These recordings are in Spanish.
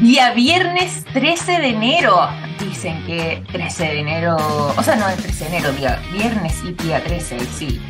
Día viernes 13 de enero. Dicen que 13 de enero, o sea, no es 13 de enero, día viernes y día 13, sí.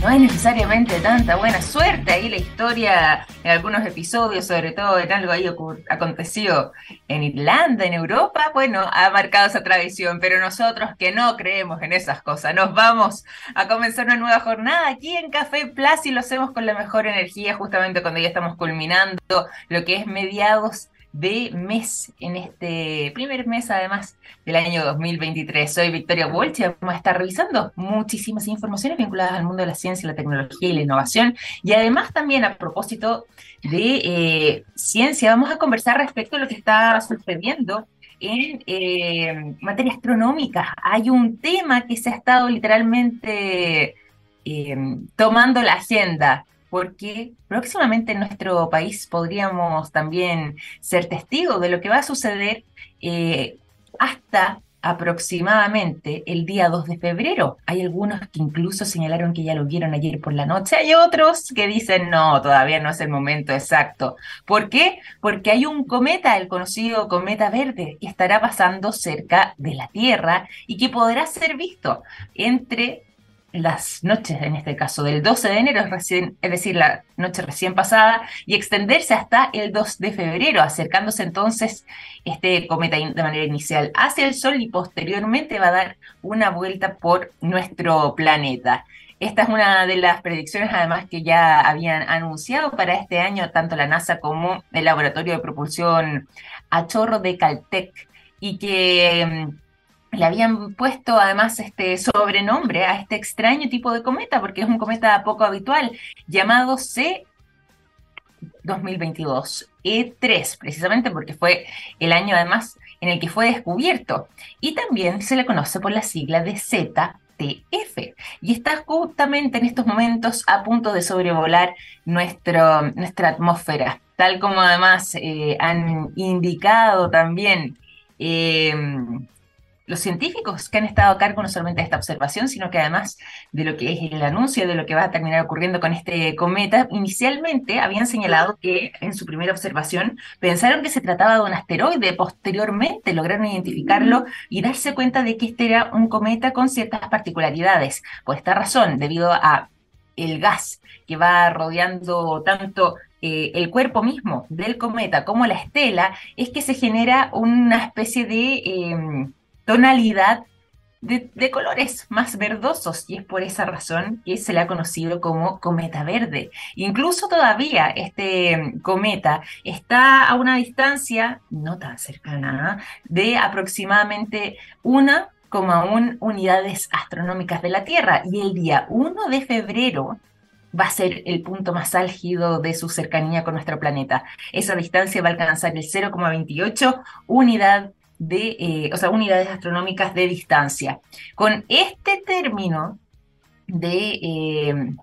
No hay necesariamente tanta buena suerte. Ahí la historia, en algunos episodios, sobre todo en algo ahí aconteció en Irlanda, en Europa, bueno, ha marcado esa tradición. Pero nosotros que no creemos en esas cosas, nos vamos a comenzar una nueva jornada aquí en Café Plus y lo hacemos con la mejor energía, justamente cuando ya estamos culminando lo que es mediados de mes en este primer mes además del año 2023. Soy Victoria Walsh y vamos a estar revisando muchísimas informaciones vinculadas al mundo de la ciencia, la tecnología y la innovación. Y además también a propósito de eh, ciencia, vamos a conversar respecto a lo que está sucediendo en eh, materia astronómica. Hay un tema que se ha estado literalmente eh, tomando la agenda porque próximamente en nuestro país podríamos también ser testigos de lo que va a suceder eh, hasta aproximadamente el día 2 de febrero. Hay algunos que incluso señalaron que ya lo vieron ayer por la noche. Hay otros que dicen, no, todavía no es el momento exacto. ¿Por qué? Porque hay un cometa, el conocido cometa verde, que estará pasando cerca de la Tierra y que podrá ser visto entre las noches, en este caso, del 12 de enero, es, decir, la noche recién pasada, y extenderse hasta el 2 de febrero, acercándose entonces este cometa de manera inicial hacia el Sol y posteriormente va a dar una vuelta por nuestro planeta. Esta es una de las predicciones, además, que ya habían anunciado para este año tanto la NASA como el Laboratorio de Propulsión a Chorro de Caltech, y que mm, le habían puesto además este sobrenombre a este extraño tipo de cometa, porque es un cometa poco habitual, llamado C 2022 E3, precisamente porque fue el año además en el que fue descubierto. Y también se le conoce por la sigla de ZTF. Y está justamente en estos momentos a punto de sobrevolar nuestro, nuestra atmósfera, tal como además eh, han indicado también. Eh, los científicos que han estado a cargo no solamente de esta observación, sino que además de lo que es el anuncio de lo que va a terminar ocurriendo con este cometa, inicialmente habían señalado que en su primera observación pensaron que se trataba de un asteroide, posteriormente lograron identificarlo y darse cuenta de que este era un cometa con ciertas particularidades. Por esta razón, debido a el gas que va rodeando tanto eh, el cuerpo mismo del cometa como la estela, es que se genera una especie de... Em, tonalidad de, colores más verdosos y es por esa razón que se le ha conocido como cometa verde. Incluso todavía este mm, cometa está a una distancia no tan cercana de aproximadamente 1,1 unidades astronómicas de la Tierra y el día 1 de febrero va a ser el punto más álgido de su cercanía con nuestro planeta. Esa distancia va a alcanzar el 0,28 unidad de, eh, o sea, unidades astronómicas de distancia. Con este término de eh,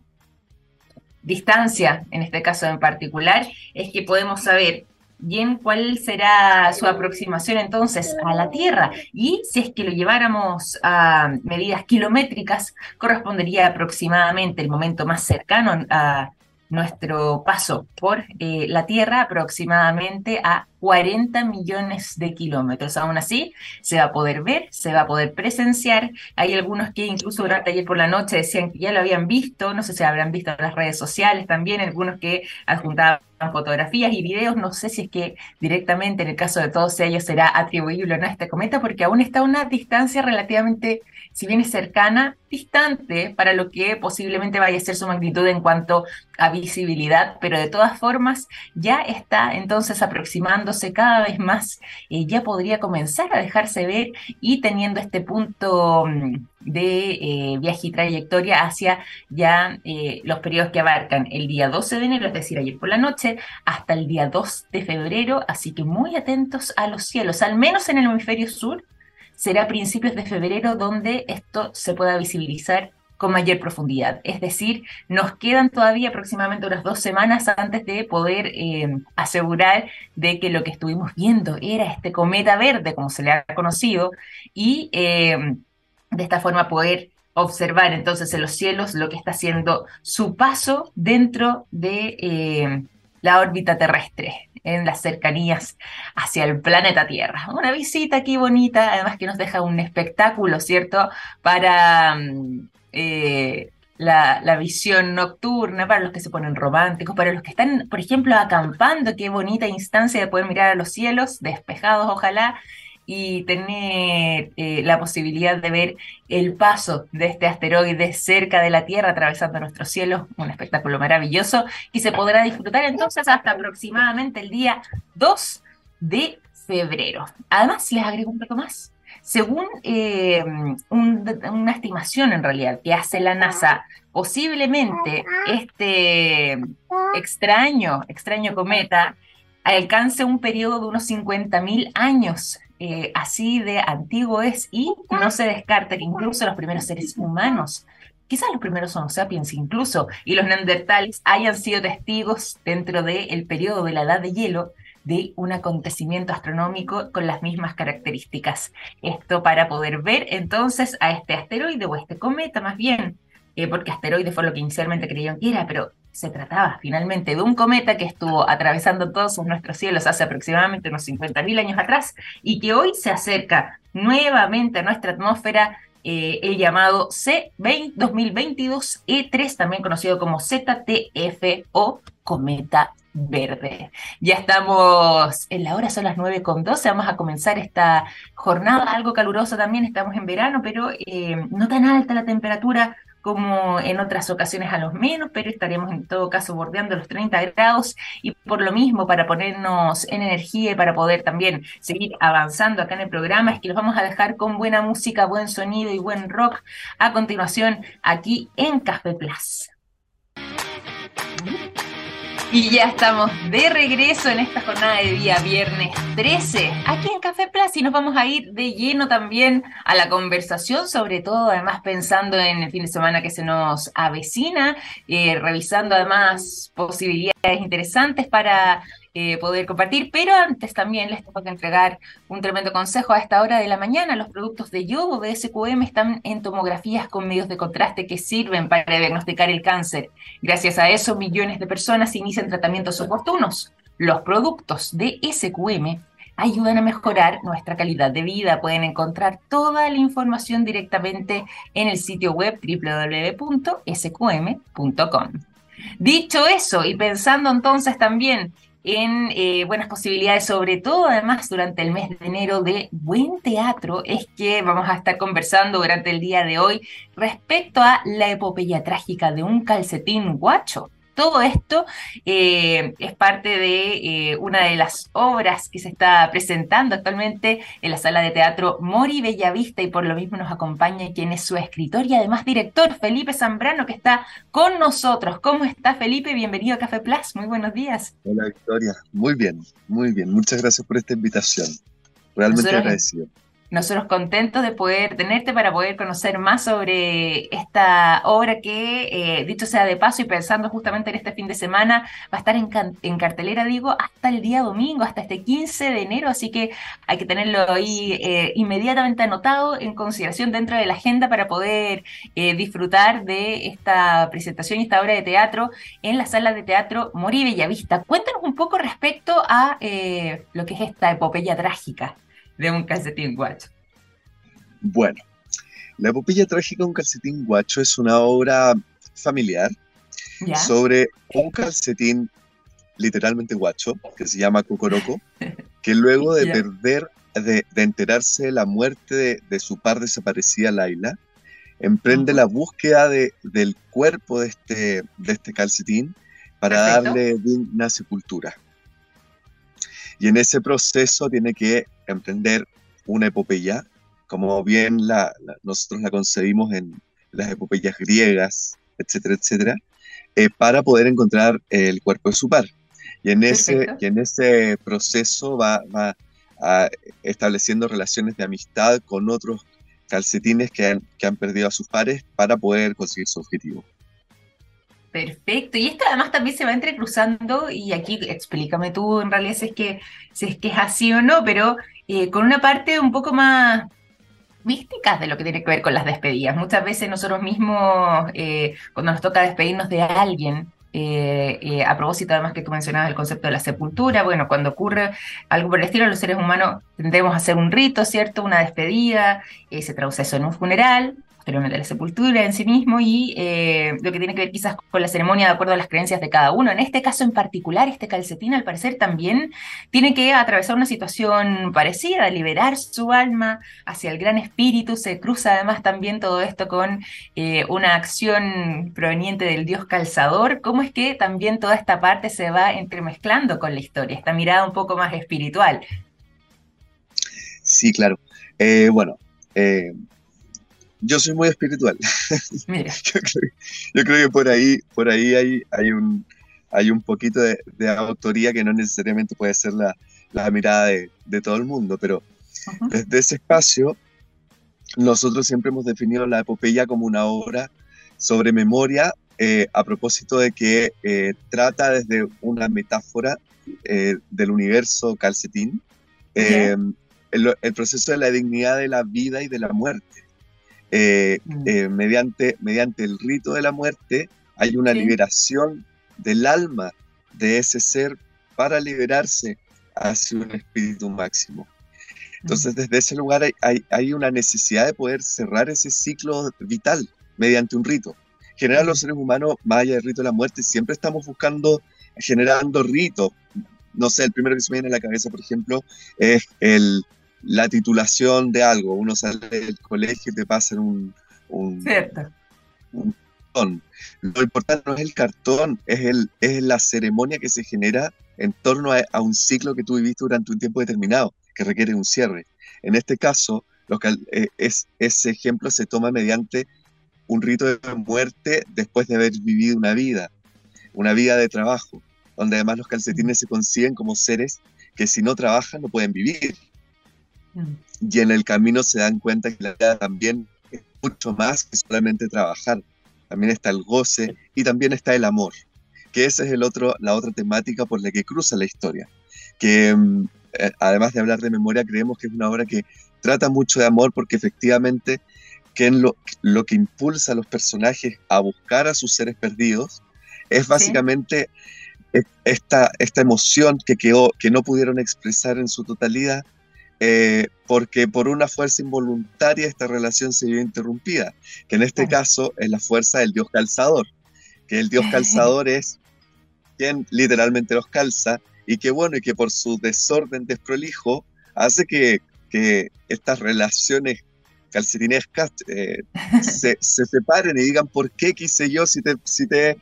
distancia, en este caso en particular, es que podemos saber bien cuál será su aproximación entonces a la Tierra. Y si es que lo lleváramos a medidas kilométricas, correspondería aproximadamente el momento más cercano a nuestro paso por eh, la Tierra aproximadamente a 40 millones de kilómetros. Aún así, se va a poder ver, se va a poder presenciar. Hay algunos que incluso durante ayer por la noche decían que ya lo habían visto, no sé si habrán visto en las redes sociales también, algunos que adjuntaban fotografías y videos, no sé si es que directamente en el caso de todos ellos será atribuible o no a este cometa, porque aún está a una distancia relativamente, si bien es cercana, distante para lo que posiblemente vaya a ser su magnitud en cuanto a visibilidad, pero de todas formas ya está entonces aproximando cada vez más, ya podría comenzar a dejarse ver y teniendo este punto mm, de eh, viaje y trayectoria hacia ya eh, los periodos que abarcan el día 12 de enero, es decir, ayer por la noche, hasta el día 2 de febrero, así que muy atentos a los cielos, al menos en el hemisferio sur, será a principios de febrero donde esto se pueda visibilizar con mayor profundidad. Es decir, nos quedan todavía aproximadamente unas dos semanas antes de poder eh, asegurar de que lo que estuvimos viendo era este cometa verde, como se le ha conocido, y eh, de esta forma poder observar entonces en los cielos lo que está haciendo su paso dentro de eh, la órbita terrestre. En las cercanías hacia el planeta Tierra. Una visita aquí bonita, además que nos deja un espectáculo, ¿cierto? Para mm, eh, la, la, visión nocturna, para los que se ponen románticos, para los que están, por ejemplo, acampando, qué bonita instancia de poder mirar a los cielos, despejados ojalá, y tener eh, la posibilidad de ver el paso de este asteroide cerca de la Tierra, atravesando nuestro cielo, un espectáculo maravilloso, y se podrá disfrutar entonces hasta aproximadamente el día 2 de febrero. Además, les agrego un poco más. Según eh, una estimación en realidad que hace la NASA, posiblemente este extraño, extraño cometa alcance un periodo de unos 50.000 años. Eh, así de antiguo es y no se descarta que incluso los primeros seres humanos, quizás los primeros Homo sapiens incluso, y los neandertales hayan sido testigos dentro del periodo de la edad de hielo de un acontecimiento astronómico con las mismas características. Esto para poder ver entonces a este asteroide o este cometa más bien, eh, porque asteroide fue lo que inicialmente creyeron que era, pero se trataba finalmente de un cometa que estuvo atravesando todos nuestros cielos hace aproximadamente unos 50.000 años atrás y que hoy se acerca nuevamente a nuestra atmósfera eh, el llamado C2022E3, también conocido como ZTF o cometa verde. Ya estamos en la hora, son las 9 con 12, vamos a comenzar esta jornada algo calurosa también, estamos en verano, pero eh, no tan alta la temperatura como en otras ocasiones a los menos, pero estaremos en todo caso bordeando los 30 grados y por lo mismo para ponernos en energía y para poder también seguir avanzando acá en el programa es que los vamos a dejar con buena música, buen sonido y buen rock a continuación aquí en Café Plus. Y ya estamos de regreso en esta jornada de día viernes 13, aquí en Café Plus, y nos vamos a ir de lleno también a la conversación, sobre todo además pensando en el fin de semana que se nos avecina, eh, revisando además posibilidades interesantes para eh, poder compartir, pero antes también les tengo que entregar un tremendo consejo a esta hora de la mañana. Los productos de yogo de SQM están en tomografías con medios de contraste que sirven para diagnosticar el cáncer. Gracias a eso, millones de personas inician tratamientos oportunos. Los productos de SQM ayudan a mejorar nuestra calidad de vida. Pueden encontrar toda la información directamente en el sitio web www.sqm.com. Dicho eso, y pensando entonces también en eh, buenas posibilidades, sobre todo además durante el mes de enero de buen teatro, es que vamos a estar conversando durante el día de hoy respecto a la epopeya trágica de un calcetín guacho. Todo esto eh, es parte de eh, una de las obras que se está presentando actualmente en la sala de teatro Mori Bellavista y por lo mismo nos acompaña quien es su escritor y además director, Felipe Zambrano, que está con nosotros. ¿Cómo está Felipe? Bienvenido a Café Plus. Muy buenos días. Hola Victoria. Muy bien, muy bien. Muchas gracias por esta invitación. Realmente agradecido. Nosotros contentos de poder tenerte para poder conocer más sobre esta obra que, eh, dicho sea de paso y pensando justamente en este fin de semana, va a estar en, cartelera, digo, hasta el día domingo, hasta este 15 de enero, así que hay que tenerlo ahí eh, inmediatamente anotado en consideración dentro de la agenda para poder eh, disfrutar de esta presentación y esta obra de teatro en la sala de teatro Mori Bellavista. Cuéntanos un poco respecto a lo que es esta epopeya trágica de un calcetín guacho? Bueno, La epopeya trágica de un calcetín guacho es una obra familiar sobre un calcetín literalmente guacho, que se llama Cocoroco, que luego de perder, de, enterarse de la muerte de, su par desaparecida, Laila, emprende la búsqueda de, del cuerpo de este, de este calcetín para darle una sepultura. Y en ese proceso tiene que emprender una epopeya, como bien la, nosotros la concebimos en las epopeyas griegas, etcétera, etcétera, eh, para poder encontrar el cuerpo de su par. Y en ese, y en ese proceso va, va estableciendo relaciones de amistad con otros calcetines que han, que han perdido a sus pares para poder conseguir su objetivo. Perfecto. Y esto además también se va entrecruzando, y aquí explícame tú en realidad si es que, es, que es así o no, pero eh, con una parte un poco más mística de lo que tiene que ver con las despedidas. Muchas veces nosotros mismos, eh, cuando nos toca despedirnos de alguien, eh, a propósito además que tú mencionabas el concepto de la sepultura, bueno, cuando ocurre algo por el estilo, los seres humanos tendemos a hacer un rito, ¿cierto? Una despedida, se traduce eso en un funeral, de la sepultura en sí mismo y eh, lo que tiene que ver quizás con la ceremonia de acuerdo a las creencias de cada uno. En este caso en particular, este calcetín al parecer también tiene que atravesar una situación parecida, liberar su alma hacia el gran espíritu. Se cruza además también todo esto con eh, una acción proveniente del dios calzador. ¿Cómo es que también toda esta parte se va entremezclando con la historia, esta mirada un poco más espiritual? Sí, claro. Eh, bueno, yo soy muy espiritual. yo, creo, que por ahí, por ahí hay, hay, un, hay un poquito de, autoría que no necesariamente puede ser la, mirada de, todo el mundo, pero desde ese espacio nosotros siempre hemos definido la epopeya como una obra sobre memoria eh, a propósito de que eh, trata desde una metáfora eh, del universo calcetín el, el, proceso de la dignidad de la vida y de la muerte. Eh, mm. eh, mediante, mediante el rito de la muerte hay una liberación del alma de ese ser para liberarse hacia un espíritu máximo. Entonces, mm. desde ese lugar hay, hay, una necesidad de poder cerrar ese ciclo vital mediante un rito. En general, los mm. seres humanos, más allá del rito de la muerte, siempre estamos buscando, generando ritos. No sé, el primero que se me viene a la cabeza, por ejemplo, es el, la titulación de algo. Uno sale del colegio y te pasan un, un, un cartón. Lo importante no es el cartón, es, el, es la ceremonia que se genera en torno a, un ciclo que tú viviste durante un tiempo determinado, que requiere un cierre. En este caso, lo que, eh, es, ese ejemplo se toma mediante un rito de muerte después de haber vivido una vida, una vida de trabajo, donde además los calcetines se consiguen como seres que si no trabajan no pueden vivir. Y en el camino se dan cuenta que la vida también es mucho más que solamente trabajar. También está el goce y también está el amor, que esa es el otro, la otra temática por la que cruza la historia. Que mm, eh, además de hablar de memoria, creemos que es una obra que trata mucho de amor porque efectivamente que lo, lo que impulsa a los personajes a buscar a sus seres perdidos es básicamente e, esta, esta emoción que, quedó, que no pudieron expresar en su totalidad eh, porque por una fuerza involuntaria esta relación se vio interrumpida, que en este caso es la fuerza del dios calzador, que el dios calzador es quien literalmente los calza y que bueno, y que por su desorden desprolijo hace que, que estas relaciones calcetinescas eh, se, se, separen y digan por qué quise yo si te, si te,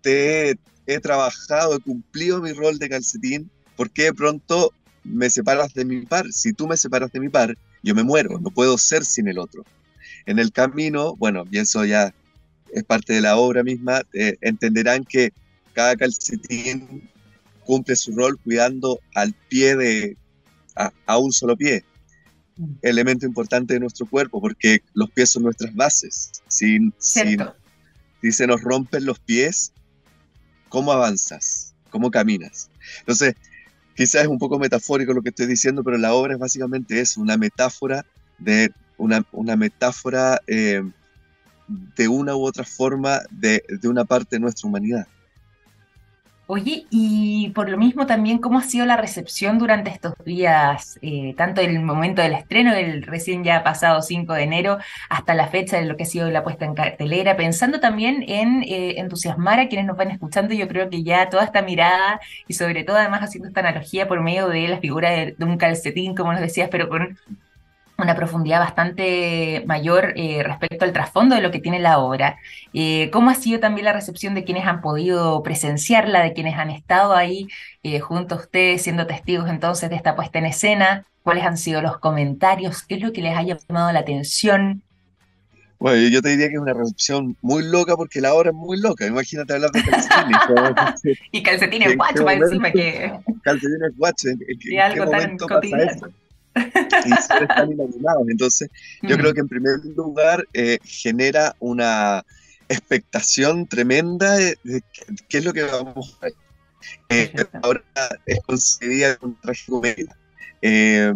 te he trabajado, he cumplido mi rol de calcetín, por qué de pronto me separas de mi par, si tú me separas de mi par, yo me muero, no puedo ser sin el otro. En el camino, bueno, y eso ya es parte de la obra misma, eh, entenderán que cada calcetín cumple su rol cuidando al pie de, a, un solo pie, mm. elemento importante de nuestro cuerpo, porque los pies son nuestras bases. Si, si, si, se nos rompen los pies, ¿cómo avanzas? ¿Cómo caminas? Entonces, quizás es un poco metafórico lo que estoy diciendo, pero la obra es básicamente eso, una metáfora de una, una metáfora eh, de una u otra forma de, de, una parte de nuestra humanidad. Oye, y por lo mismo también, ¿cómo ha sido la recepción durante estos días, eh, tanto el momento del estreno, del recién ya pasado 5 de enero, hasta la fecha de lo que ha sido la puesta en cartelera, pensando también en eh, entusiasmar a quienes nos van escuchando? Yo creo que ya toda esta mirada y sobre todo además haciendo esta analogía por medio de la figura de un calcetín, como nos decías, pero con una profundidad bastante mayor eh, respecto al trasfondo de lo que tiene la obra. Eh, ¿Cómo ha sido también la recepción de quienes han podido presenciarla, de quienes han estado ahí eh, junto a ustedes, siendo testigos entonces de esta puesta en escena? ¿Cuáles han sido los comentarios? ¿Qué es lo que les haya llamado la atención? Bueno, yo te diría que es una recepción muy loca porque la obra es muy loca. Imagínate hablar de calcetines. y calcetines guachos para encima que... Calcetines guachos. y algo tan cotidiano y Entonces, yo creo que en primer lugar eh, genera una expectación tremenda de, qué es lo que vamos a ver. Eh, ahora es concebida con tragicomedia. Eh,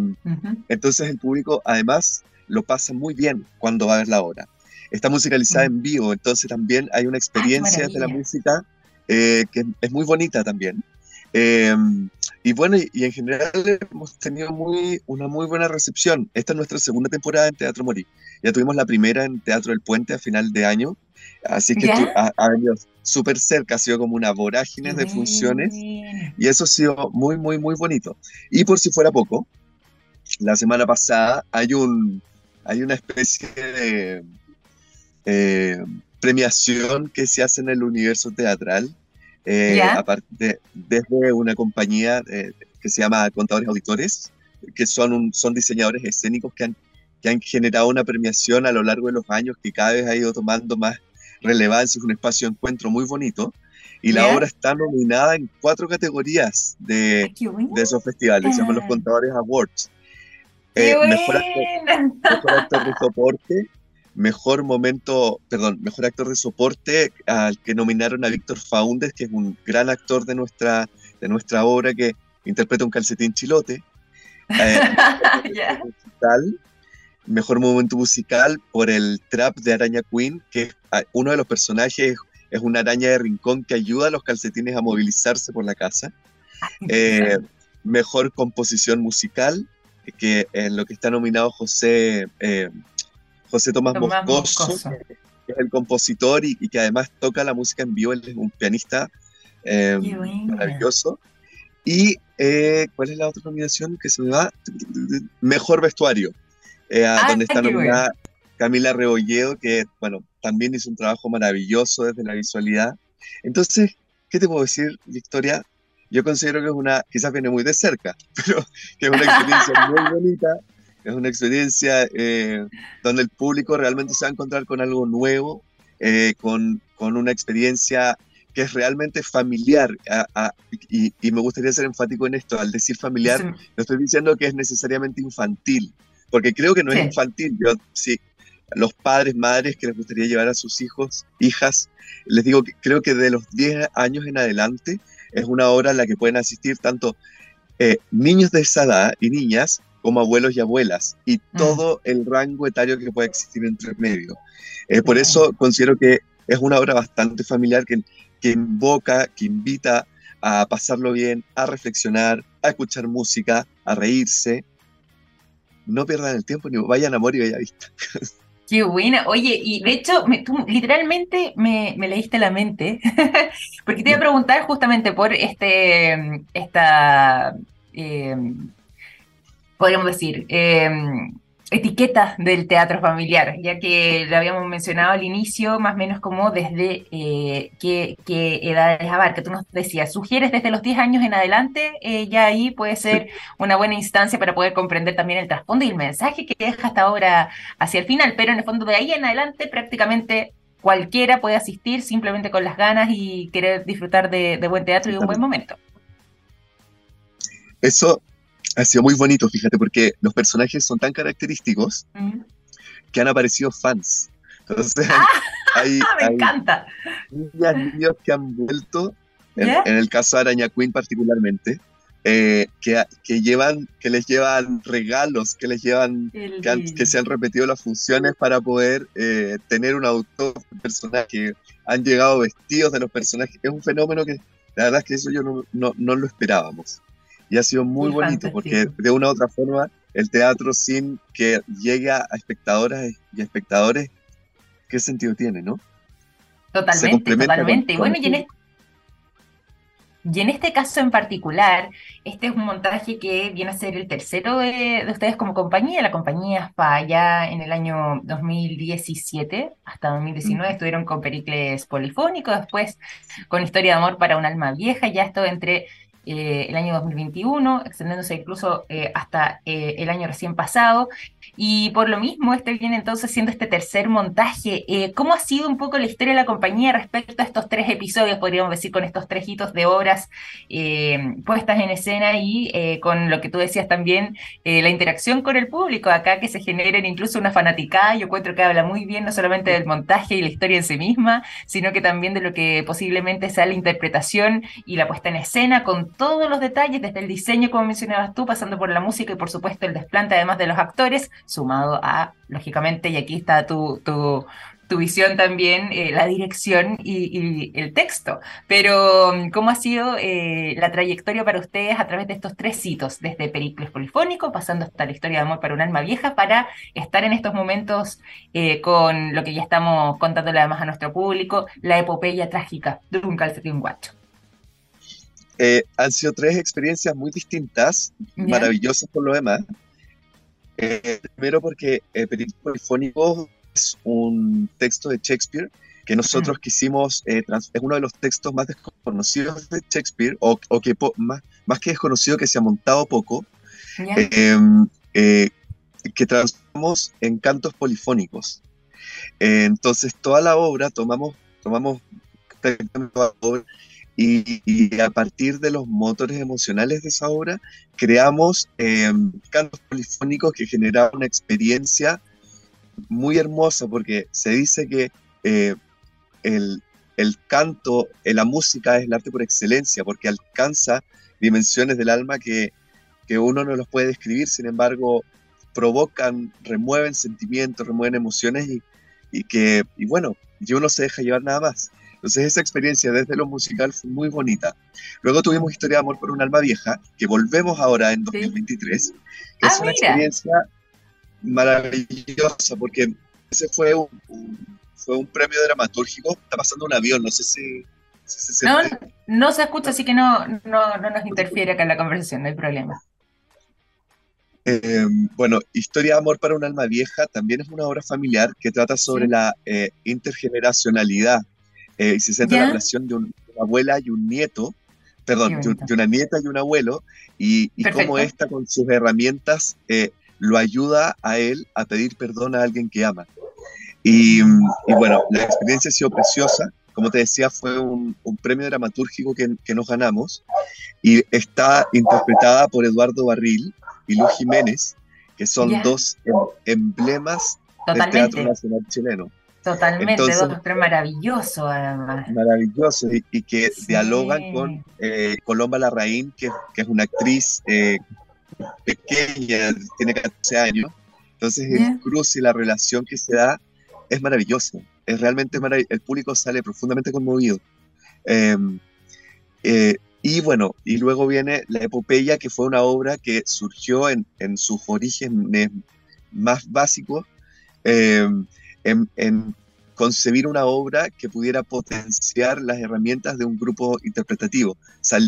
Entonces el público además lo pasa muy bien cuando va a ver la obra. Está musicalizada mm. en vivo, entonces también hay una experiencia de la música que es muy bonita también. Y bueno, y, en general hemos tenido muy, una muy buena recepción. Esta es nuestra segunda temporada en Teatro Morí. Ya tuvimos la primera en Teatro del Puente a final de año, así que ha, ha, venido súper cerca, ha sido como una vorágine de funciones y eso ha sido muy, muy, muy bonito. Y por si fuera poco, la semana pasada hay, un, hay una especie de eh, premiación que se hace en el universo teatral, eh, aparte desde una compañía eh, que se llama Contadores Auditores, que son, son diseñadores escénicos que han, que han generado una premiación a lo largo de los años que cada vez ha ido tomando más relevancia, es un espacio de encuentro muy bonito. Y la obra está nominada en cuatro categorías de, de esos festivales, se llaman los Contadores Awards. Eh, mejor, actor, de soporte, mejor momento, perdón, mejor actor de soporte al que nominaron a Víctor Faúndez, que es un gran actor de nuestra, de nuestra obra que interpreta un calcetín chilote. Eh, mejor momento musical por el trap de Araña Queen, que ah, uno de los personajes es una araña de rincón que ayuda a los calcetines a movilizarse por la casa. Eh, mejor composición musical, que en lo que está nominado José, eh, José Tomás, Moscoso, que es el compositor y, que además toca la música en vivo, él es un pianista eh, maravilloso. Y, ¿cuál es la otra nominación que se me va? Mejor vestuario eh, donde está nominada Camila Rebolledo, que bueno, también hizo un trabajo maravilloso desde la visualidad. Entonces, ¿qué te puedo decir, Victoria? Yo considero que es una, quizás viene muy de cerca, pero que es una experiencia muy bonita, es una experiencia eh, donde el público realmente se va a encontrar con algo nuevo, eh, con, con, una experiencia que es realmente familiar. y, y, me gustaría ser enfático en esto, al decir familiar, no estoy diciendo que es necesariamente infantil, porque creo que no es infantil. Yo, sí, los padres, madres que les gustaría llevar a sus hijos, hijas, les digo que creo que de los 10 años en adelante es una hora a la que pueden asistir tanto eh, niños de esa edad y niñas como abuelos y abuelas y mm. todo el rango etario que puede existir entre medio. Eh, por eso considero que es una obra bastante familiar que, que invoca, que invita a pasarlo bien, a reflexionar, a escuchar música, a reírse, no pierdan el tiempo ni vayan a amor y bella vista. Qué buena. Oye, y de hecho, tú literalmente me, leíste la mente, porque te iba a preguntar justamente por este, esta, eh, podríamos decir, eh, etiqueta del teatro familiar, ya que lo habíamos mencionado al inicio, más o menos como desde eh, qué, qué, edades abarca. Tú nos decías, sugieres desde los 10 años en adelante, eh, ya ahí puede ser una buena instancia para poder comprender también el trasfondo y el mensaje que deja hasta ahora hacia el final, pero en el fondo de ahí en adelante prácticamente cualquiera puede asistir simplemente con las ganas y querer disfrutar de, de buen teatro y de un buen momento. Eso ha sido muy bonito, fíjate, porque los personajes son tan característicos que han aparecido fans. Entonces, ah, hay, me encanta. niños que han vuelto, en, el caso de Araña Queen particularmente, eh, que, que, llevan, que les llevan regalos, que les llevan, que, se han repetido las funciones para poder eh, tener un autor personaje, han llegado vestidos de los personajes. Es un fenómeno que la verdad es que eso yo no, no, no lo esperábamos y ha sido muy, bonito porque de una u otra forma el teatro sin que llegue a espectadoras y espectadores, ¿qué sentido tiene, no? Totalmente, totalmente. y bueno, y en, este, caso en particular, este es un montaje que viene a ser el tercero de, ustedes como compañía. La compañía ya en el año 2017 hasta 2019 estuvieron con Pericles Polifónico, después con Historia de Amor para un alma vieja, ya esto entre eh, el año 2021, extendiéndose incluso eh, hasta eh, el año recién pasado. Y por lo mismo, este viene entonces siendo este tercer montaje. ¿Cómo ha sido un poco la historia de la compañía respecto a estos tres episodios, podríamos decir, con estos tres hitos de obras puestas en escena y con lo que tú decías también, la interacción con el público acá, que se generen incluso una fanaticada? Yo encuentro que habla muy bien no solamente del montaje y la historia en sí misma, sino que también de lo que posiblemente sea la interpretación y la puesta en escena con todos los detalles, desde el diseño, como mencionabas tú, pasando por la música y por supuesto el desplante además de los actores, sumado a, lógicamente, y aquí está tu, tu, tu visión también, eh, la dirección y, el texto. Pero, ¿cómo ha sido eh, la trayectoria para ustedes a través de estos tres hitos, desde Pericles Polifónico, pasando hasta la historia de amor para un alma vieja, para estar en estos momentos eh, con lo que ya estamos contándole además a nuestro público, la epopeya trágica de un calcetín guacho? Han sido tres experiencias muy distintas, maravillosas por lo demás. primero porque Pericles Polifónico un texto de Shakespeare que nosotros mm. quisimos, eh, es uno de los textos más desconocidos de Shakespeare, o, que más, más que desconocido, que se ha montado poco, em, eh, que transformamos en cantos polifónicos. Eh, entonces, toda la obra tomamos, tomamos la obra y, y, a partir de los motores emocionales de esa obra, creamos em, cantos polifónicos que generaban una experiencia muy hermoso porque se dice que eh, el, canto, eh, la música es el arte por excelencia, porque alcanza dimensiones del alma que, uno no los puede describir, sin embargo, provocan, remueven sentimientos, remueven emociones y, que, y bueno, y uno se deja llevar nada más. Entonces esa experiencia desde lo musical fue muy bonita. Luego tuvimos Historia de Amor por un alma vieja, que volvemos ahora en 2023, que es ah, una experiencia maravillosa, porque ese fue un, fue un premio dramatúrgico. Está pasando un avión, no sé si, se No, no se escucha, así que no, no, no nos interfiere acá en la conversación, no hay problema. Eh, bueno, Historia de Amor para un alma vieja también es una obra familiar que trata sobre la eh, intergeneracionalidad eh, y se centra en la relación de, una abuela y un nieto, perdón, de, una nieta y un abuelo, y, y cómo esta con sus herramientas lo ayuda a él a pedir perdón a alguien que ama. Y, bueno, la experiencia ha sido preciosa. Como te decía, fue un, premio dramatúrgico que, nos ganamos y está interpretada por Eduardo Barril y Luz Jiménez, que son dos em, emblemas del Teatro Nacional Chileno. Totalmente, dos tres maravillosos además. Maravillosos y, que dialogan con eh, Colomba Larraín, que, que, es una actriz eh, pequeña, tiene 14 años. Entonces el cruce y la relación que se da es maravillosa. Es realmente maravilloso. El público sale profundamente conmovido. Em, eh, y bueno, y luego viene La Epopeya, que fue una obra que surgió en, en sus orígenes más básicos, em, en, en, concebir una obra que pudiera potenciar las herramientas de un grupo interpretativo.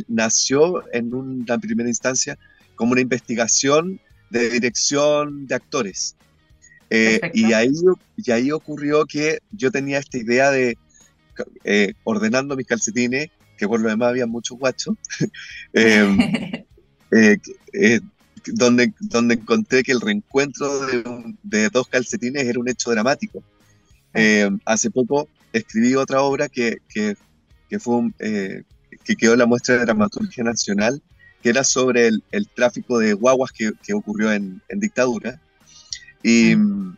nació en una primera instancia como una investigación de dirección de actores. Eh, y, ahí, y ahí ocurrió que yo tenía esta idea de, eh, ordenando mis calcetines, que por lo demás había muchos guachos, em, eh, donde, donde encontré que el reencuentro de, dos calcetines era un hecho dramático. Em, hace poco escribí otra obra que, que, que fue que quedó en la muestra de dramaturgia nacional, que era sobre el, tráfico de guaguas que, ocurrió en, dictadura. Y, mm.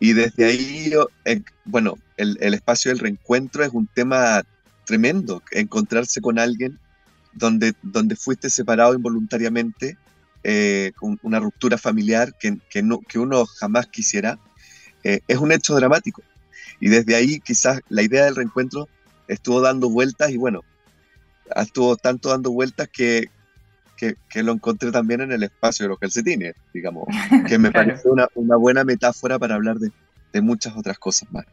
y desde ahí, eh, bueno, el, espacio del reencuentro es un tema tremendo, encontrarse con alguien donde, donde fuiste separado involuntariamente, eh, con una ruptura familiar que, que, no, que uno jamás quisiera, eh, es un hecho dramático. Y desde ahí quizás la idea del reencuentro estuvo dando vueltas y bueno, estuvo tanto dando vueltas que, que, lo encontré también en el espacio de los calcetines, digamos, que me parece una, una, buena metáfora para hablar de, de, muchas otras cosas más.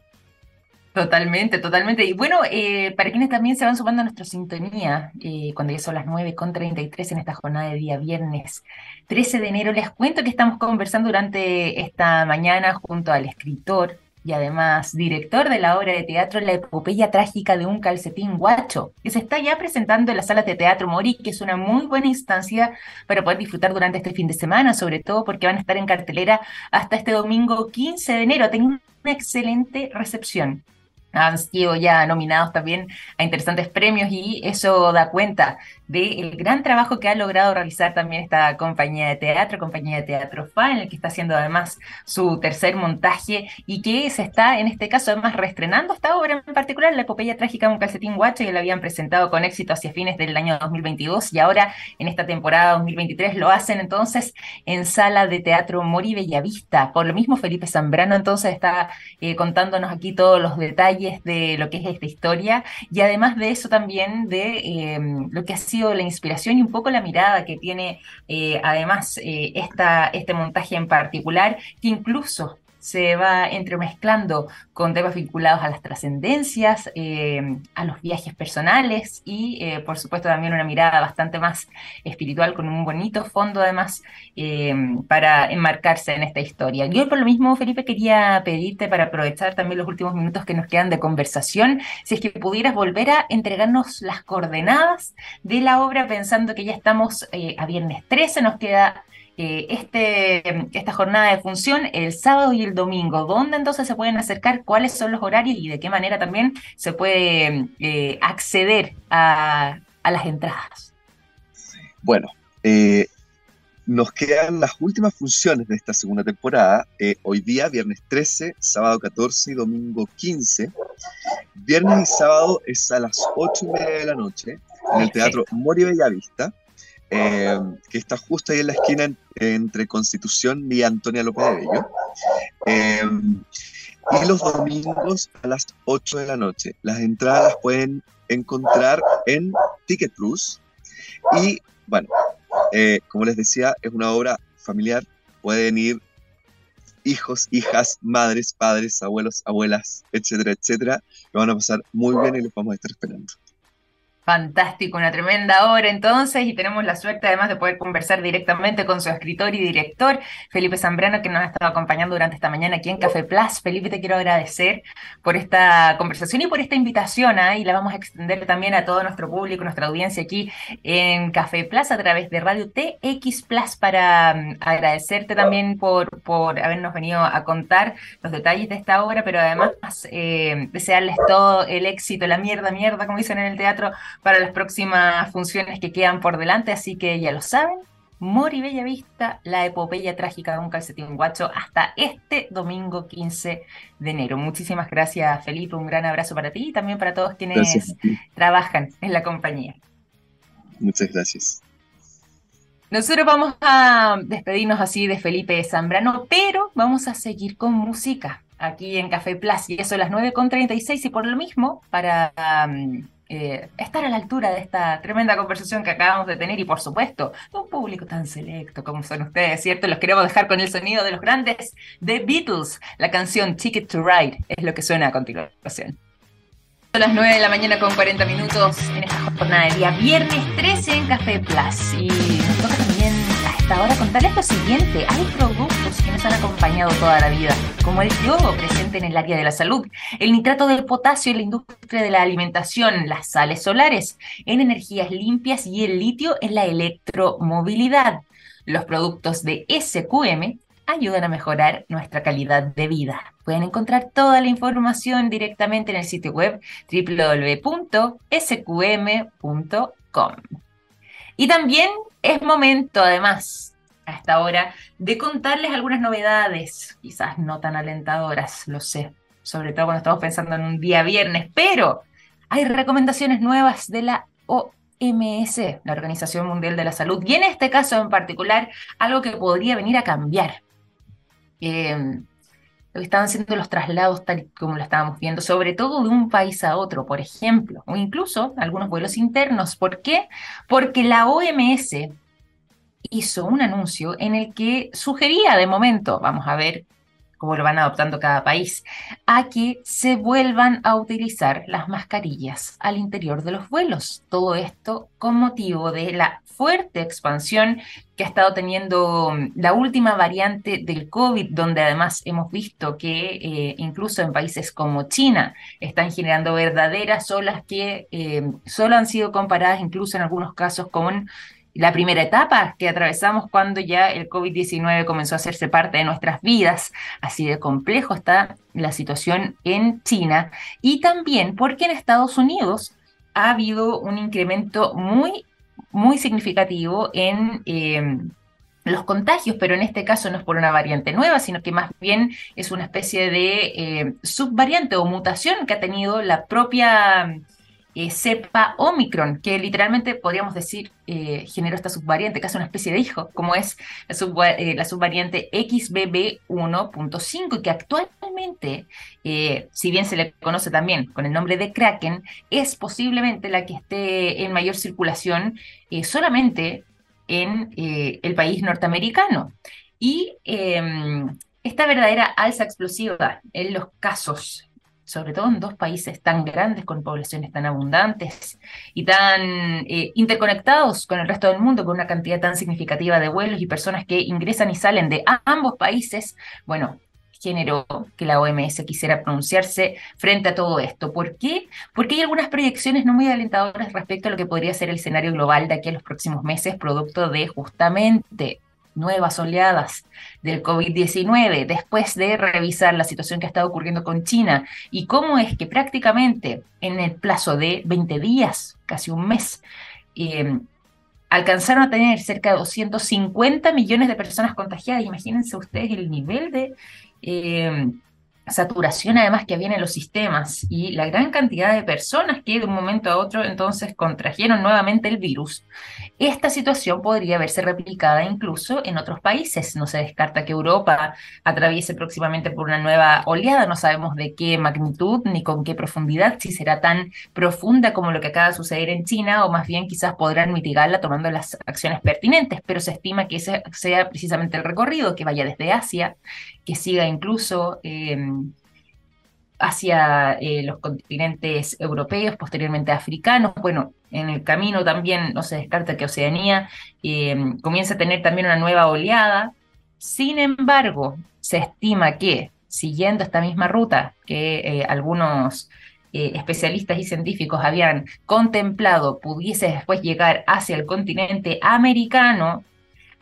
Totalmente, totalmente. Y bueno, eh, para quienes también se van sumando a nuestra sintonía, eh, cuando ya son las 9.33 en esta jornada de día viernes 13 de enero, les cuento que estamos conversando durante esta mañana junto al escritor, y además director de la obra de teatro La epopeya trágica de un calcetín guacho, que se está ya presentando en las salas de teatro Mori, que es una muy buena instancia para poder disfrutar durante este fin de semana, sobre todo porque van a estar en cartelera hasta este domingo 15 de enero. Tengo una excelente recepción. Han sido ya nominados también a interesantes premios y eso da cuenta del gran trabajo que ha logrado realizar también esta compañía de teatro, compañía de teatro FA, en el que está haciendo además su tercer montaje y que se está en este caso además reestrenando esta obra en particular, la epopeya trágica Un calcetín guacho, y la habían presentado con éxito hacia fines del año 2022 y ahora en esta temporada 2023 lo hacen entonces en sala de teatro Mori Bellavista. Por lo mismo Felipe Zambrano entonces está eh, contándonos aquí todos los detalles de lo que es esta historia. Y además de eso también de em, lo que ha sido la inspiración y un poco la mirada que tiene eh, además eh, esta, este montaje en particular, que incluso se va entremezclando con temas vinculados a las trascendencias, eh, a los viajes personales y, eh, por supuesto, también una mirada bastante más espiritual con un bonito fondo, además, eh, para enmarcarse en esta historia. Yo, por lo mismo, Felipe, quería pedirte para aprovechar también los últimos minutos que nos quedan de conversación, si es que pudieras volver a entregarnos las coordenadas de la obra, pensando que ya estamos a viernes 13, nos queda eh, este, esta jornada de función el sábado y el domingo. ¿Dónde entonces se pueden acercar? ¿Cuáles son los horarios y de qué manera también se puede eh, acceder a, las entradas? Bueno, eh, nos quedan las últimas funciones de esta segunda temporada. hoy día, viernes 13, sábado 14 y domingo 15. Viernes y sábado es a las 8 y media de la noche en el Teatro Mori Bellavista. Eh, que está justo ahí en la esquina entre Constitución y Antonia López de Bello. Eh, y los domingos a las 8 de la noche. Las entradas las pueden encontrar en Ticket Plus. Y bueno, eh, como les decía, es una obra familiar. Pueden ir hijos, hijas, madres, padres, abuelos, abuelas, etcétera, etcétera. Lo van a pasar muy bien y los vamos a estar esperando. Fantástico, una tremenda obra entonces y tenemos la suerte además de poder conversar directamente con su escritor y director, Felipe Zambrano, que nos ha estado acompañando durante esta mañana aquí en Café Plus. Felipe, te quiero agradecer por esta conversación y por esta invitación ¿ah? y la vamos a extender también a todo nuestro público, nuestra audiencia aquí en Café Plus a través de Radio TX Plus para mm, agradecerte también por, por habernos venido a contar los detalles de esta obra, pero además eh, desearles todo el éxito, la mierda, mierda, como dicen en el teatro para las próximas funciones que quedan por delante, así que ya lo saben. Mori Bella Vista, la epopeya trágica de un calcetín guacho, hasta este domingo 15 de enero. Muchísimas gracias, Felipe. Un gran abrazo para ti y también para todos quienes trabajan en la compañía. Muchas gracias. Nosotros vamos a despedirnos así de Felipe Zambrano, pero vamos a seguir con música aquí en Café Plus y eso a las 9.36 y por lo mismo, para um, eh, estar a la altura de esta tremenda conversación que acabamos de tener y por supuesto un público tan selecto como son ustedes, ¿cierto? Los queremos dejar con el sonido de los grandes The Beatles. La canción Ticket to Ride es lo que suena a continuación. Son las 9 de la mañana con 40 minutos en esta jornada de día viernes 13 en Café Plus y ahora contarles lo siguiente. Hay productos que nos han acompañado toda la vida, como el yodo presente en el área de la salud, el nitrato de potasio en la industria de la alimentación, las sales solares en energías limpias y el litio en la electromovilidad. Los productos de SQM ayudan a mejorar nuestra calidad de vida. Pueden encontrar toda la información directamente en el sitio web www.sqm.com. Y también es momento, además, a esta hora, de contarles algunas novedades, quizás no tan alentadoras, lo sé, sobre todo cuando estamos pensando en un día viernes, pero hay recomendaciones nuevas de la OMS, la Organización Mundial de la Salud, y en este caso en particular, algo que podría venir a cambiar. Eh, lo que estaban haciendo los traslados tal como lo estábamos viendo, sobre todo de un país a otro, por ejemplo, o incluso algunos vuelos internos. ¿Por qué? Porque la OMS hizo un anuncio en el que sugería de momento, vamos a ver cómo lo van adoptando cada país, a que se vuelvan a utilizar las mascarillas al interior de los vuelos. Todo esto con motivo de la fuerte expansión que ha estado teniendo mm, la última variante del COVID, donde además hemos visto que eh, incluso en países como China están generando verdaderas olas que eh, solo han sido comparadas incluso en algunos casos con la primera etapa que atravesamos cuando ya el COVID-19 comenzó a hacerse parte de nuestras vidas. Así de complejo está la situación en China y también porque en Estados Unidos ha habido un incremento muy, muy significativo en... Em, los contagios, pero en este caso no es por una variante nueva, sino que más bien es una especie de eh, subvariante o mutación que ha tenido la propia eh, cepa Omicron, que literalmente podríamos decir eh, generó esta subvariante, casi una especie de hijo, como es la, eh, la subvariante XBB1.5, que actualmente, si bien se le conoce también con el nombre de Kraken, es posiblemente la que esté en mayor circulación solamente en el país norteamericano. Y em, esta verdadera alza explosiva en los casos sobre todo en dos países tan grandes, con poblaciones tan abundantes y tan eh, interconectados con el resto del mundo, con una cantidad tan significativa de vuelos y personas que ingresan y salen de ambos países, bueno, generó que la OMS quisiera pronunciarse frente a todo esto. ¿Por qué? Porque hay algunas proyecciones no muy alentadoras respecto a lo que podría ser el escenario global de aquí a los próximos meses, producto de justamente nuevas oleadas del COVID-19, después de revisar la situación que ha estado ocurriendo con China y cómo es que prácticamente en el plazo de 20 días, casi un mes, em, alcanzaron a tener cerca de 250 millones de personas contagiadas. Imagínense ustedes el nivel de... Em, saturación además que había en los sistemas y la gran cantidad de personas que de un momento a otro entonces contrajeron nuevamente el virus, esta situación podría verse replicada incluso en otros países. No se descarta que Europa atraviese próximamente por una nueva oleada, no sabemos de qué magnitud ni con qué profundidad, si será tan profunda como lo que acaba de suceder en China o más bien quizás podrán mitigarla tomando las acciones pertinentes, pero se estima que ese sea precisamente el recorrido que vaya desde Asia que siga incluso em, hacia eh, los continentes europeos, posteriormente africanos. Bueno, en el camino también no se descarta que Oceanía em, comience a tener también una nueva oleada. Sin embargo, se estima que, siguiendo esta misma ruta que eh, algunos eh, especialistas y científicos habían contemplado pudiese después llegar hacia el continente americano,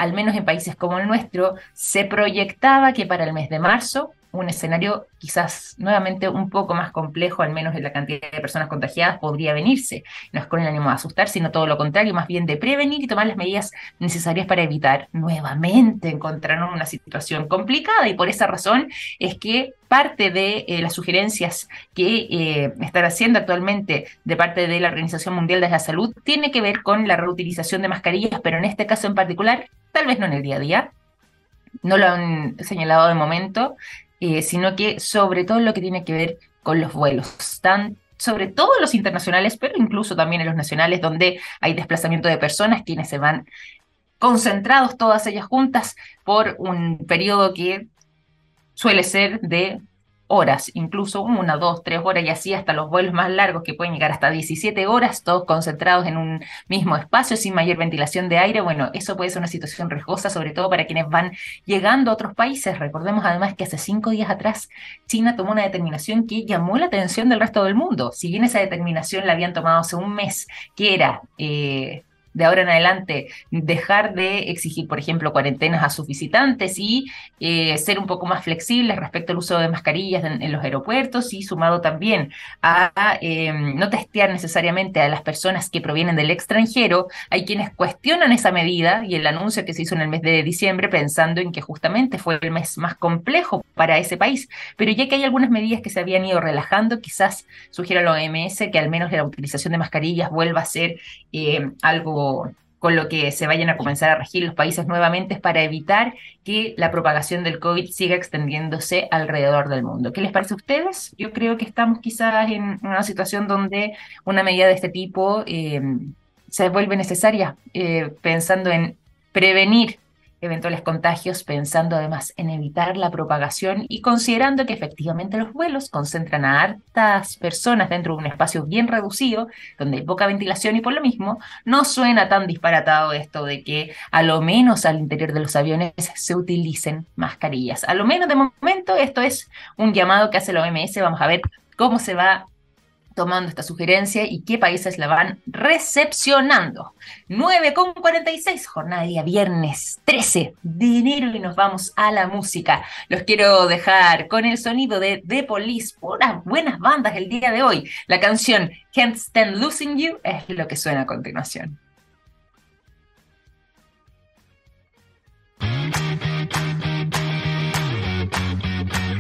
al menos en países como el nuestro, se proyectaba que para el mes de marzo un escenario quizás nuevamente un poco más complejo, al menos en la cantidad de personas contagiadas, podría venirse. No es con el ánimo de asustar, sino todo lo contrario, más bien de prevenir y tomar las medidas necesarias para evitar nuevamente encontrarnos en una situación complicada. Y por esa razón es que parte de eh, las sugerencias que eh, están haciendo actualmente de parte de la Organización Mundial de la Salud tiene que ver con la reutilización de mascarillas, pero en este caso en particular, tal vez no en el día a día, no lo han señalado de momento, eh, sino que sobre todo lo que tiene que ver con los vuelos, están sobre todo los internacionales, pero incluso también en los nacionales, donde hay desplazamiento de personas, quienes se van concentrados todas ellas juntas por un periodo que suele ser de horas, incluso una, dos, tres horas y así hasta los vuelos más largos que pueden llegar hasta 17 horas, todos concentrados en un mismo espacio sin mayor ventilación de aire. Bueno, eso puede ser una situación riesgosa, sobre todo para quienes van llegando a otros países. Recordemos además que hace cinco días atrás China tomó una determinación que llamó la atención del resto del mundo. Si bien esa determinación la habían tomado hace un mes, que era... Eh, de ahora en adelante dejar de exigir, por ejemplo, cuarentenas a sus visitantes y eh, ser un poco más flexibles respecto al uso de mascarillas en, los aeropuertos y sumado también a em, no testear necesariamente a las personas que provienen del extranjero. Hay quienes cuestionan esa medida y el anuncio que se hizo en el mes de diciembre pensando en que justamente fue el mes más complejo para ese país. Pero ya que hay algunas medidas que se habían ido relajando, quizás sugiera la OMS que al menos la utilización de mascarillas vuelva a ser eh, algo con lo que se vayan a comenzar a regir los países nuevamente para evitar que la propagación del COVID siga extendiéndose alrededor del mundo. ¿Qué les parece a ustedes? Yo creo que estamos quizás en una situación donde una medida de este tipo eh, se vuelve necesaria, eh, pensando en prevenir eventuales contagios, pensando además en evitar la propagación y considerando que efectivamente los vuelos concentran a hartas personas dentro de un espacio bien reducido, donde hay poca ventilación y por lo mismo no suena tan disparatado esto de que a lo menos al interior de los aviones se utilicen mascarillas. A lo menos de momento esto es un llamado que hace la OMS, vamos a ver cómo se va tomando esta sugerencia y qué países la van recepcionando. 9 con 46, jornada de día viernes 13 de enero y nos vamos a la música. Los quiero dejar con el sonido de The Police, puras buenas bandas el día de hoy. La canción Can't Stand Losing You es lo que suena a continuación.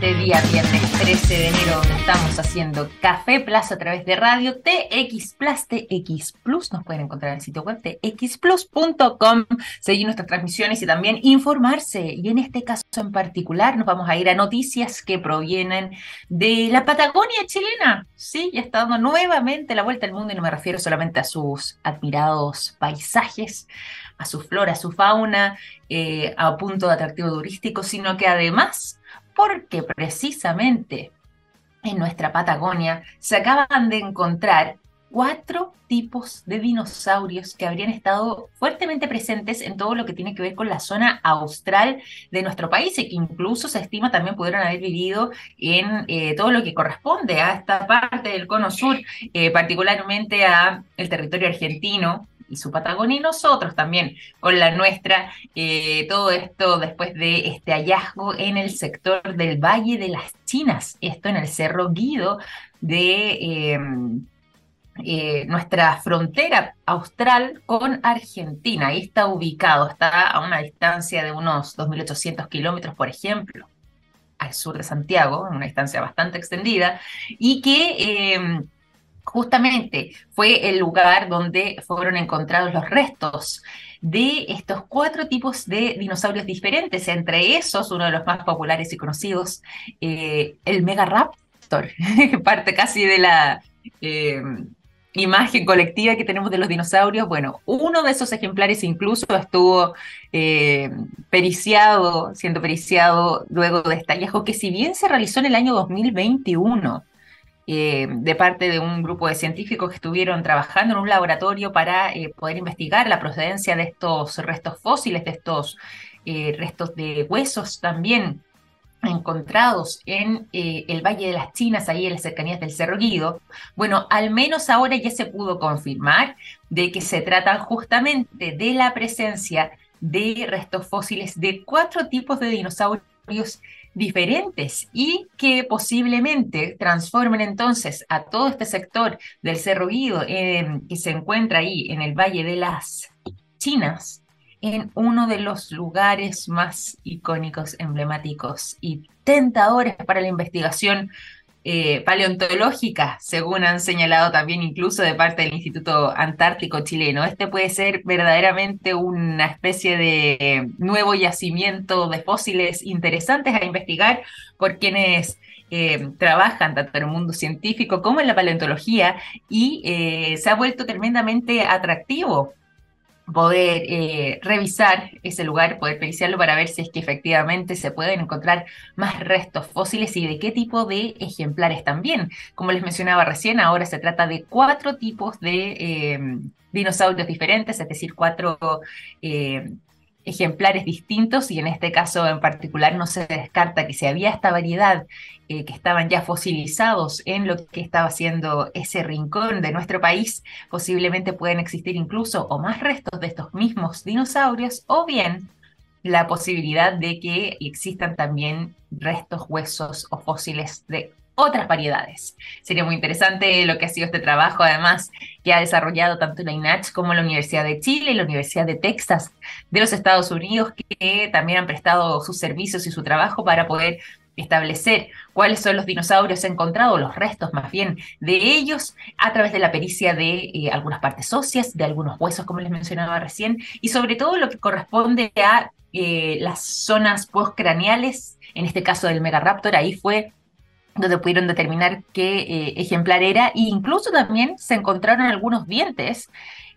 Este día viernes 13 de enero estamos haciendo Café Plus a través de radio TX Plus, TX Plus, nos pueden encontrar en el sitio web txplus.com, seguir nuestras transmisiones y también informarse. Y en este caso en particular nos vamos a ir a noticias que provienen de la Patagonia chilena. Sí, ya está dando nuevamente la vuelta al mundo y no me refiero solamente a sus admirados paisajes, a su flora, a su fauna, eh, a punto de atractivo turístico, sino que además porque precisamente en nuestra Patagonia se acaban de encontrar cuatro tipos de dinosaurios que habrían estado fuertemente presentes en todo lo que tiene que ver con la zona austral de nuestro país y que incluso se estima también pudieron haber vivido en eh, todo lo que corresponde a esta parte del cono sur, eh, particularmente a el territorio argentino, y su Patagonia y nosotros también con la nuestra. Eh, todo esto después de este hallazgo en el sector del Valle de las Chinas, esto en el Cerro Guido de em, eh, nuestra frontera austral con Argentina. Ahí está ubicado, está a una distancia de unos 2.800 kilómetros, por ejemplo al sur de Santiago, una distancia bastante extendida, y que em, justamente fue el lugar donde fueron encontrados los restos de estos cuatro tipos de dinosaurios diferentes, entre esos uno de los más populares y conocidos, eh, el Megaraptor, parte casi de la eh, imagen colectiva que tenemos de los dinosaurios. Bueno, uno de esos ejemplares incluso estuvo eh, periciado, siendo periciado luego de este hallazgo, que si bien se realizó en el año 2021, eh, de parte de un grupo de científicos que estuvieron trabajando en un laboratorio para eh, poder investigar la procedencia de estos restos fósiles, de estos eh, restos de huesos también encontrados en el Valle de las Chinas, ahí en las cercanías del Cerro Guido, bueno, al menos ahora ya se pudo confirmar de que se trata justamente de la presencia de restos fósiles de cuatro tipos de dinosaurios diferentes y que posiblemente transformen entonces a todo este sector del Cerro Guido em, que se encuentra ahí en el Valle de las Chinas en uno de los lugares más icónicos, emblemáticos y tentadores para la investigación eh, paleontológica, según han señalado también incluso de parte del Instituto Antártico Chileno. Este puede ser verdaderamente una especie de nuevo yacimiento de fósiles interesantes a investigar por quienes eh, trabajan tanto en el mundo científico como en la paleontología y eh, se ha vuelto tremendamente atractivo poder eh, revisar ese lugar, poder periciarlo para ver si es que efectivamente se pueden encontrar más restos fósiles y de qué tipo de ejemplares también. Como les mencionaba recién, ahora se trata de cuatro tipos de eh, dinosaurios diferentes, es decir, cuatro eh, ejemplares distintos y en este caso en particular no se descarta que si había esta variedad eh, que estaban ya fosilizados en lo que estaba haciendo ese rincón de nuestro país, posiblemente pueden existir incluso o más restos de estos mismos dinosaurios o bien la posibilidad de que existan también restos, huesos o fósiles de otras variedades. Sería muy interesante lo que ha sido este trabajo, además, que ha desarrollado tanto la INACH como la Universidad de Chile y la Universidad de Texas de los Estados Unidos, que también han prestado sus servicios y su trabajo para poder establecer cuáles son los dinosaurios encontrados, los restos más bien de ellos, a través de la pericia de eh, algunas partes óseas, de algunos huesos, como les mencionaba recién, y sobre todo lo que corresponde a eh, las zonas postcraneales, en este caso del Megaraptor, ahí fue donde pudieron determinar qué eh, ejemplar era, e incluso también se encontraron algunos dientes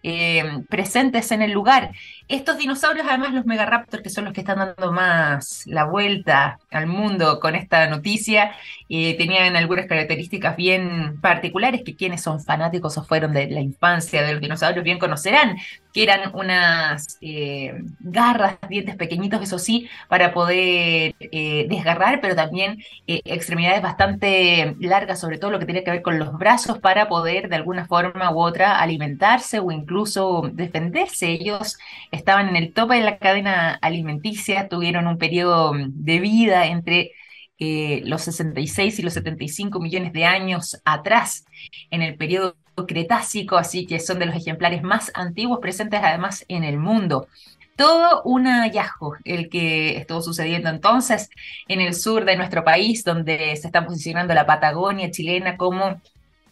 eh, presentes en el lugar. Estos dinosaurios, además los megaraptors, que son los que están dando más la vuelta al mundo con esta noticia, eh, tenían algunas características bien particulares que quienes son fanáticos o fueron de la infancia de los dinosaurios bien conocerán, que eran unas eh, garras, dientes pequeñitos, eso sí, para poder desgarrar, pero también extremidades bastante largas, sobre todo lo que tiene que ver con los brazos, para poder de alguna forma u otra alimentarse o incluso defenderse. Ellos estaban en el tope de la cadena alimenticia, tuvieron un periodo de vida entre eh, los 66 y los 75 millones de años atrás, en el periodo Cretácico, así que son de los ejemplares más antiguos presentes además en el mundo. Todo un hallazgo el que estuvo sucediendo entonces en el sur de nuestro país, donde se está posicionando la Patagonia chilena como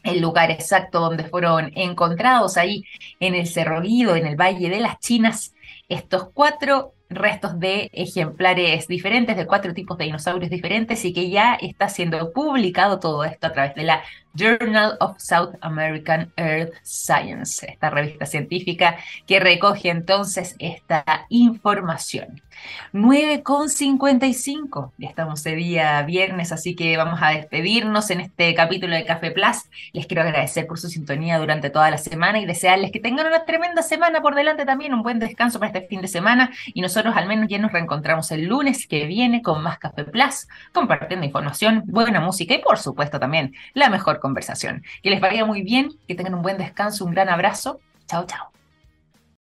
el lugar exacto donde fueron encontrados, ahí en el Cerro Guido, en el Valle de las Chinas, estos cuatro restos de ejemplares diferentes, de cuatro tipos de dinosaurios diferentes, y que ya está siendo publicado todo esto a través de la Journal of South American Earth Science, esta revista científica que recoge entonces esta información. 9.55, ya estamos de día viernes, así que vamos a despedirnos en este capítulo de Café Plus. Les quiero agradecer por su sintonía durante toda la semana y desearles que tengan una tremenda semana por delante también, un buen descanso para este fin de semana y nosotros al menos ya nos reencontramos el lunes que viene con más Café Plus, compartiendo información, buena música y por supuesto también la mejor conversación. Que les vaya muy bien, que tengan un buen descanso, un gran abrazo. Chao, chao.